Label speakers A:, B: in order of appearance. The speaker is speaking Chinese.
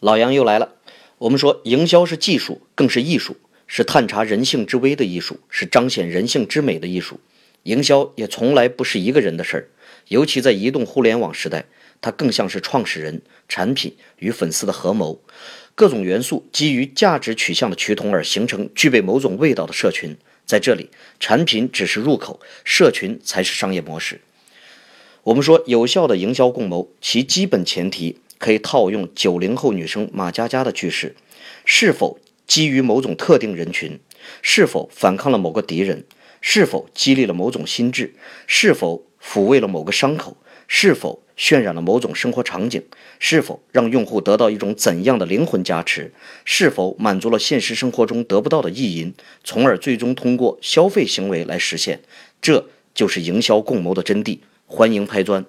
A: 老杨又来了。我们说，营销是技术，更是艺术，是探查人性之微的艺术，是彰显人性之美的艺术。营销也从来不是一个人的事儿，尤其在移动互联网时代，它更像是创始人、产品与粉丝的合谋，各种元素基于价值取向的趋同而形成具备某种味道的社群。在这里，产品只是入口，社群才是商业模式。我们说，有效的营销共谋，其基本前提。可以套用九零后女生马佳佳的句式：是否基于某种特定人群？是否反抗了某个敌人？是否激励了某种心智？是否抚慰了某个伤口？是否渲染了某种生活场景？是否让用户得到一种怎样的灵魂加持？是否满足了现实生活中得不到的意淫，从而最终通过消费行为来实现？这就是营销共谋的真谛。欢迎拍砖。